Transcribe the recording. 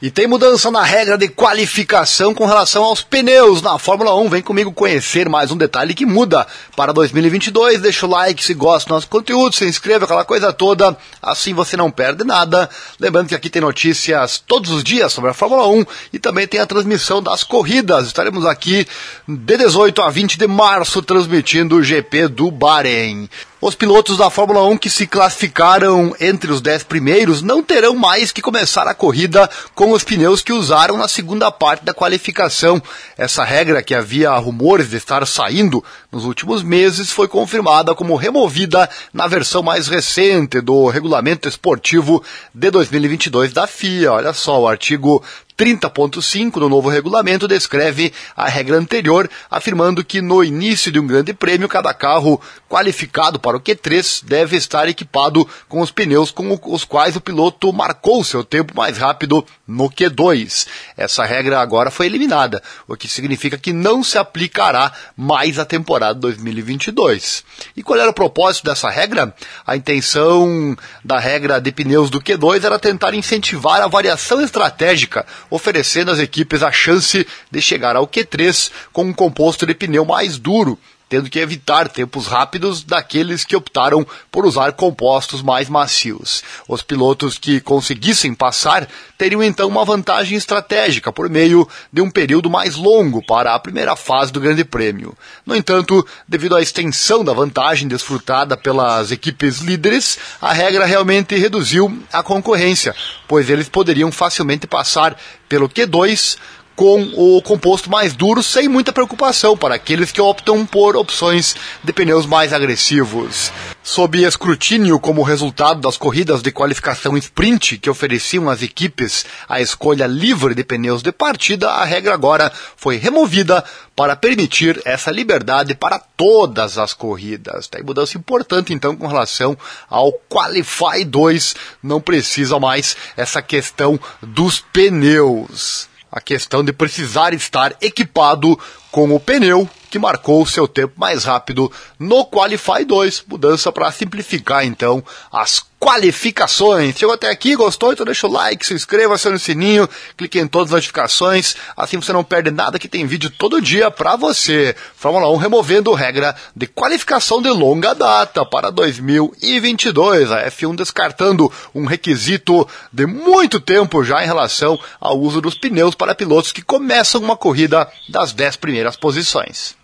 E tem mudança na regra de qualificação com relação aos pneus na Fórmula 1. Vem comigo conhecer mais um detalhe que muda para 2022. Deixa o like se gosta do nosso conteúdo, se inscreva, aquela coisa toda. Assim você não perde nada. Lembrando que aqui tem notícias todos os dias sobre a Fórmula 1 e também tem a transmissão das corridas. Estaremos aqui de 18 a 20 de março transmitindo o GP do Bahrein. Os pilotos da Fórmula 1 que se classificaram entre os 10 primeiros não terão mais que começar a corrida com os pneus que usaram na segunda parte da qualificação. Essa regra, que havia rumores de estar saindo nos últimos meses, foi confirmada como removida na versão mais recente do regulamento esportivo de 2022 da FIA. Olha só, o artigo 30.5 do novo regulamento descreve a regra anterior, afirmando que no início de um grande prêmio, cada carro qualificado para o Q3 deve estar equipado com os pneus com os quais o piloto marcou seu tempo mais rápido no Q2. Essa regra agora foi eliminada, o que significa que não se aplicará mais à temporada 2022. E qual era o propósito dessa regra? A intenção da regra de pneus do Q2 era tentar incentivar a variação estratégica oferecendo às equipes a chance de chegar ao Q3 com um composto de pneu mais duro, tendo que evitar tempos rápidos daqueles que optaram por usar compostos mais macios. Os pilotos que conseguissem passar teriam então uma vantagem estratégica por meio de um período mais longo para a primeira fase do Grande Prêmio. No entanto, devido à extensão da vantagem desfrutada pelas equipes líderes, a regra realmente reduziu a concorrência, pois eles poderiam facilmente passar pelo Q2 com o composto mais duro sem muita preocupação para aqueles que optam por opções de pneus mais agressivos. Sob escrutínio como resultado das corridas de qualificação sprint que ofereciam às equipes a escolha livre de pneus de partida, a regra agora foi removida para permitir essa liberdade para todas as corridas. Tem mudança importante então com relação ao Qualify 2, não precisa mais essa questão dos pneus a questão de precisar estar equipado com o pneu que marcou o seu tempo mais rápido no Qualify 2. Mudança para simplificar então as qualificações. Chegou até aqui, gostou? Então deixa o like, se inscreva, acione o sininho, clique em todas as notificações, assim você não perde nada que tem vídeo todo dia para você. Fórmula 1 removendo regra de qualificação de longa data para 2022. A F1 descartando um requisito de muito tempo já em relação ao uso dos pneus para pilotos que começam uma corrida das 10 primeiras posições.